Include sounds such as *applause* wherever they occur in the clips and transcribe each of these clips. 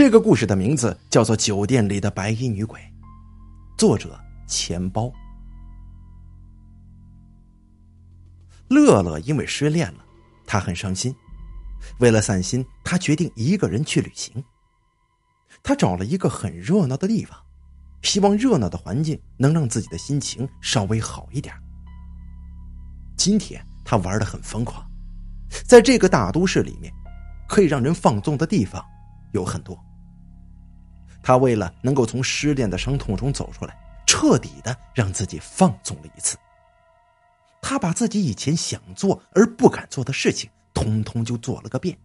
这个故事的名字叫做《酒店里的白衣女鬼》，作者钱包。乐乐因为失恋了，他很伤心。为了散心，他决定一个人去旅行。他找了一个很热闹的地方，希望热闹的环境能让自己的心情稍微好一点。今天他玩的很疯狂，在这个大都市里面，可以让人放纵的地方有很多。他为了能够从失恋的伤痛中走出来，彻底的让自己放纵了一次。他把自己以前想做而不敢做的事情，通通就做了个遍。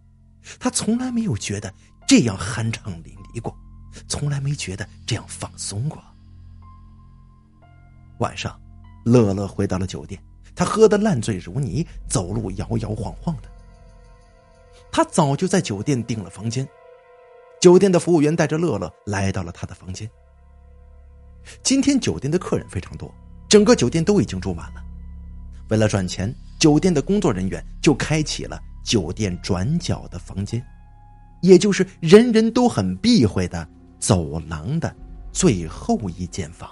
他从来没有觉得这样酣畅淋漓过，从来没觉得这样放松过。晚上，乐乐回到了酒店，他喝得烂醉如泥，走路摇摇晃晃的。他早就在酒店订了房间，酒店的服务员带着乐乐来到了他的房间。今天酒店的客人非常多，整个酒店都已经住满了。为了赚钱，酒店的工作人员就开启了酒店转角的房间，也就是人人都很避讳的走廊的最后一间房。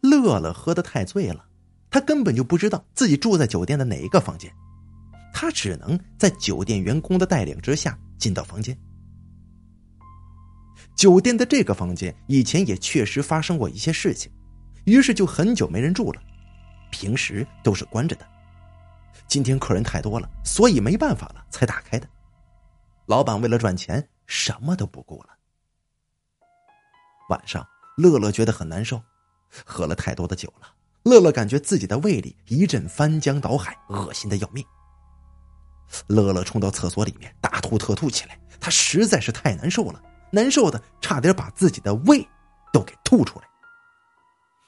乐乐喝得太醉了，他根本就不知道自己住在酒店的哪一个房间，他只能在酒店员工的带领之下进到房间。酒店的这个房间以前也确实发生过一些事情。于是就很久没人住了，平时都是关着的。今天客人太多了，所以没办法了才打开的。老板为了赚钱，什么都不顾了。晚上，乐乐觉得很难受，喝了太多的酒了。乐乐感觉自己的胃里一阵翻江倒海，恶心的要命。乐乐冲到厕所里面大吐特吐起来，他实在是太难受了，难受的差点把自己的胃都给吐出来。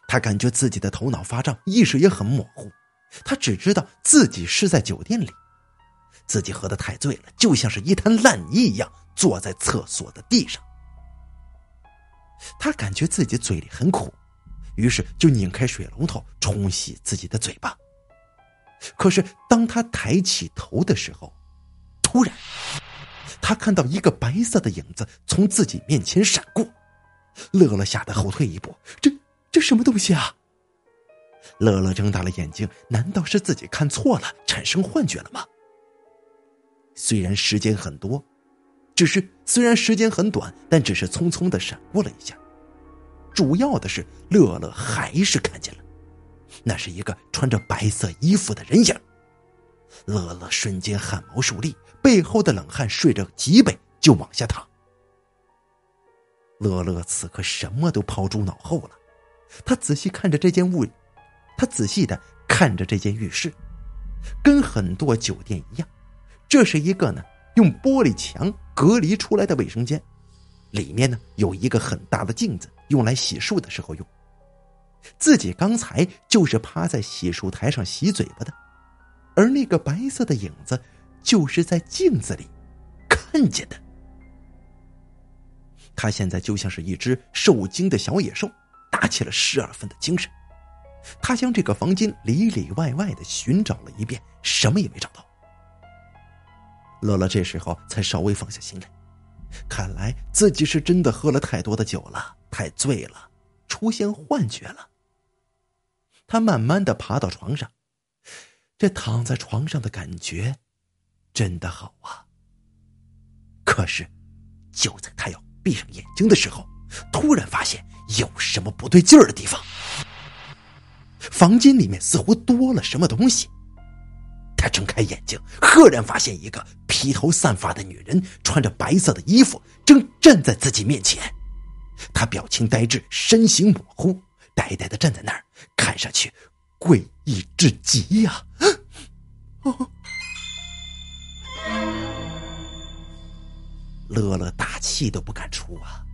他感觉自己的头脑发胀，意识也很模糊。他只知道自己是在酒店里，自己喝得太醉了，就像是一滩烂泥一样坐在厕所的地上。他感觉自己嘴里很苦，于是就拧开水龙头冲洗自己的嘴巴。可是当他抬起头的时候，突然，他看到一个白色的影子从自己面前闪过，乐乐吓得后退一步，这。这什么东西啊！乐乐睁大了眼睛，难道是自己看错了，产生幻觉了吗？虽然时间很多，只是虽然时间很短，但只是匆匆的闪过了一下。主要的是，乐乐还是看见了，那是一个穿着白色衣服的人影。乐乐瞬间汗毛竖立，背后的冷汗顺着脊背就往下淌。乐乐此刻什么都抛诸脑后了。他仔细看着这间屋，他仔细的看着这间浴室，跟很多酒店一样，这是一个呢用玻璃墙隔离出来的卫生间，里面呢有一个很大的镜子，用来洗漱的时候用。自己刚才就是趴在洗漱台上洗嘴巴的，而那个白色的影子就是在镜子里看见的。他现在就像是一只受惊的小野兽。打起了十二分的精神，他将这个房间里里外外的寻找了一遍，什么也没找到。乐乐这时候才稍微放下心来，看来自己是真的喝了太多的酒了，太醉了，出现幻觉了。他慢慢的爬到床上，这躺在床上的感觉真的好啊。可是，就在他要闭上眼睛的时候，突然发现。有什么不对劲儿的地方？房间里面似乎多了什么东西。他睁开眼睛，赫然发现一个披头散发的女人，穿着白色的衣服，正站在自己面前。她表情呆滞，身形模糊，呆呆的站在那儿，看上去诡异至极呀！乐乐大气都不敢出啊！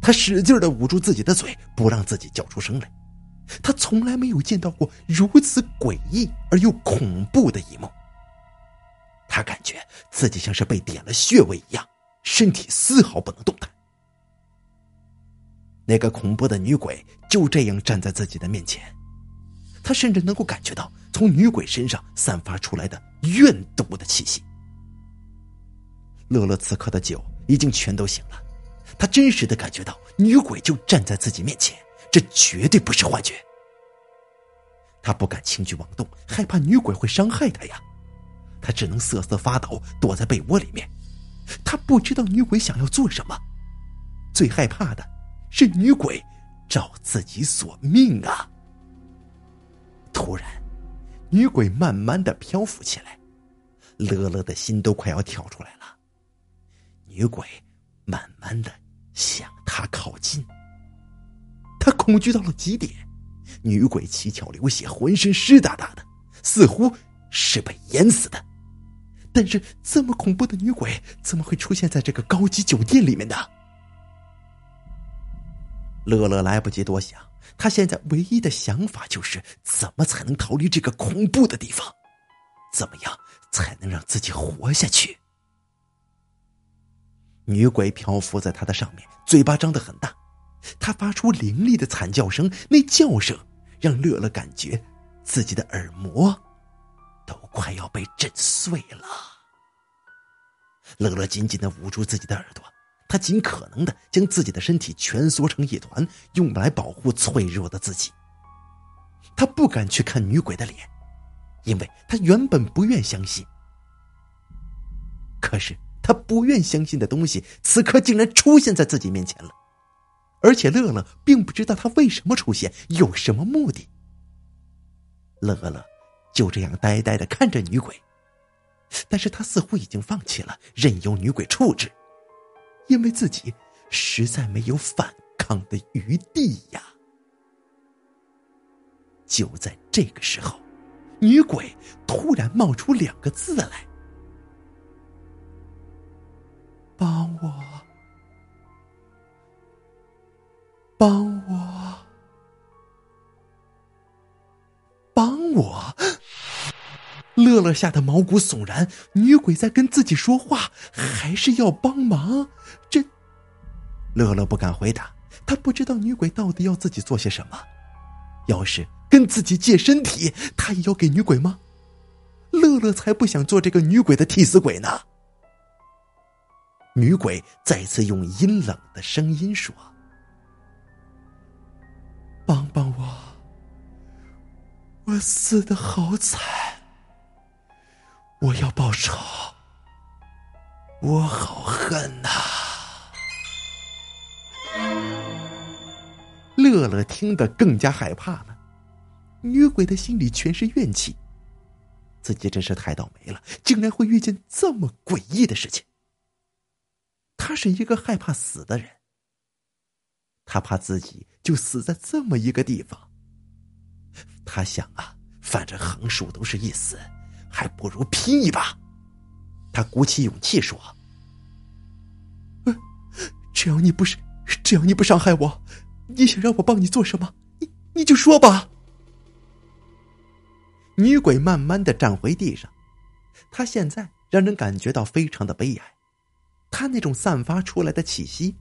他使劲的捂住自己的嘴，不让自己叫出声来。他从来没有见到过如此诡异而又恐怖的一幕。他感觉自己像是被点了穴位一样，身体丝毫不能动弹。那个恐怖的女鬼就这样站在自己的面前，他甚至能够感觉到从女鬼身上散发出来的怨毒的气息。乐乐此刻的酒已经全都醒了，他真实的感觉到女鬼就站在自己面前，这绝对不是幻觉。他不敢轻举妄动，害怕女鬼会伤害他呀。他只能瑟瑟发抖，躲在被窝里面。他不知道女鬼想要做什么，最害怕的是女鬼找自己索命啊！突然，女鬼慢慢的漂浮起来，乐乐的心都快要跳出来了。女鬼慢慢的向他靠近，他恐惧到了极点。女鬼七窍流血，浑身湿哒哒的，似乎是被淹死的。但是这么恐怖的女鬼怎么会出现在这个高级酒店里面呢？乐乐来不及多想，他现在唯一的想法就是怎么才能逃离这个恐怖的地方，怎么样才能让自己活下去？女鬼漂浮在他的上面，嘴巴张得很大，她发出凌厉的惨叫声，那叫声让乐乐感觉自己的耳膜。都快要被震碎了。乐乐紧紧的捂住自己的耳朵，他尽可能的将自己的身体蜷缩成一团，用来保护脆弱的自己。他不敢去看女鬼的脸，因为他原本不愿相信。可是他不愿相信的东西，此刻竟然出现在自己面前了，而且乐乐并不知道他为什么出现，有什么目的。乐乐。就这样呆呆的看着女鬼，但是他似乎已经放弃了任由女鬼处置，因为自己实在没有反抗的余地呀。就在这个时候，女鬼突然冒出两个字来：“帮我，帮我，乐乐吓得毛骨悚然，女鬼在跟自己说话，还是要帮忙？这，乐乐不敢回答，他不知道女鬼到底要自己做些什么。要是跟自己借身体，他也要给女鬼吗？乐乐才不想做这个女鬼的替死鬼呢。女鬼再次用阴冷的声音说：“帮帮我，我死的好惨。”我要报仇，我好恨呐！乐乐听得更加害怕了，女鬼的心里全是怨气，自己真是太倒霉了，竟然会遇见这么诡异的事情。他是一个害怕死的人，他怕自己就死在这么一个地方。他想啊，反正横竖都是一死。还不如拼一把，他鼓起勇气说：“只要你不是，只要你不伤害我，你想让我帮你做什么，你你就说吧。”女鬼慢慢的站回地上，她现在让人感觉到非常的悲哀，她那种散发出来的气息，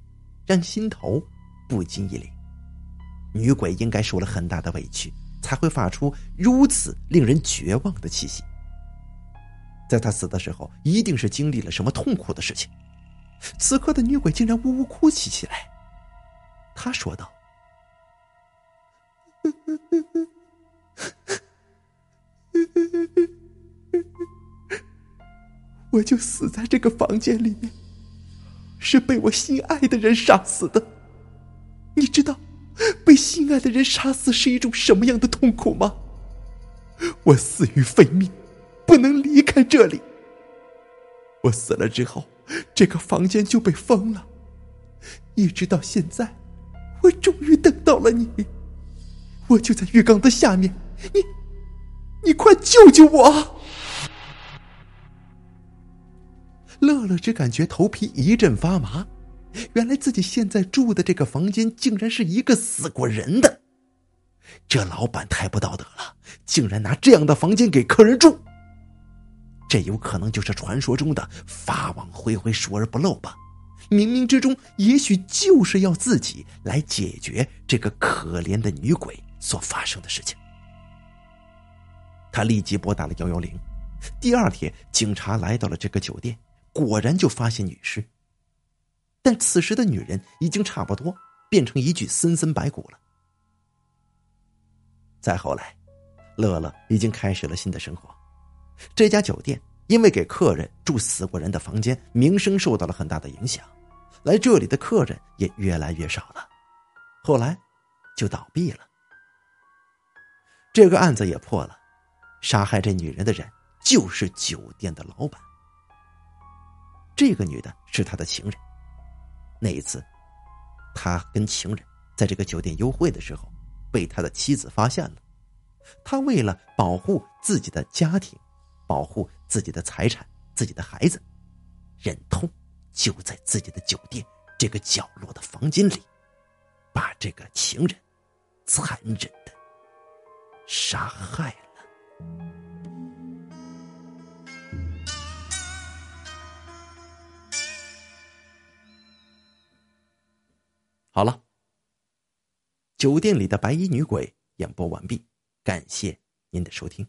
让心头不禁一凛。女鬼应该受了很大的委屈，才会发出如此令人绝望的气息。在他死的时候，一定是经历了什么痛苦的事情。此刻的女鬼竟然呜呜哭泣起来。她说道：“ *laughs* 我就死在这个房间里面，是被我心爱的人杀死的。你知道，被心爱的人杀死是一种什么样的痛苦吗？我死于非命。”不能离开这里。我死了之后，这个房间就被封了，一直到现在，我终于等到了你。我就在浴缸的下面，你，你快救救我！乐乐只感觉头皮一阵发麻，原来自己现在住的这个房间竟然是一个死过人的，这老板太不道德了，竟然拿这样的房间给客人住。这有可能就是传说中的法网恢恢，疏而不漏吧？冥冥之中，也许就是要自己来解决这个可怜的女鬼所发生的事情。他立即拨打了幺幺零。第二天，警察来到了这个酒店，果然就发现女尸。但此时的女人已经差不多变成一具森森白骨了。再后来，乐乐已经开始了新的生活。这家酒店因为给客人住死过人的房间，名声受到了很大的影响，来这里的客人也越来越少了。后来，就倒闭了。这个案子也破了，杀害这女人的人就是酒店的老板。这个女的是他的情人。那一次，他跟情人在这个酒店幽会的时候，被他的妻子发现了。他为了保护自己的家庭，保护自己的财产、自己的孩子，忍痛就在自己的酒店这个角落的房间里，把这个情人残忍的杀害了。好了，酒店里的白衣女鬼演播完毕，感谢您的收听。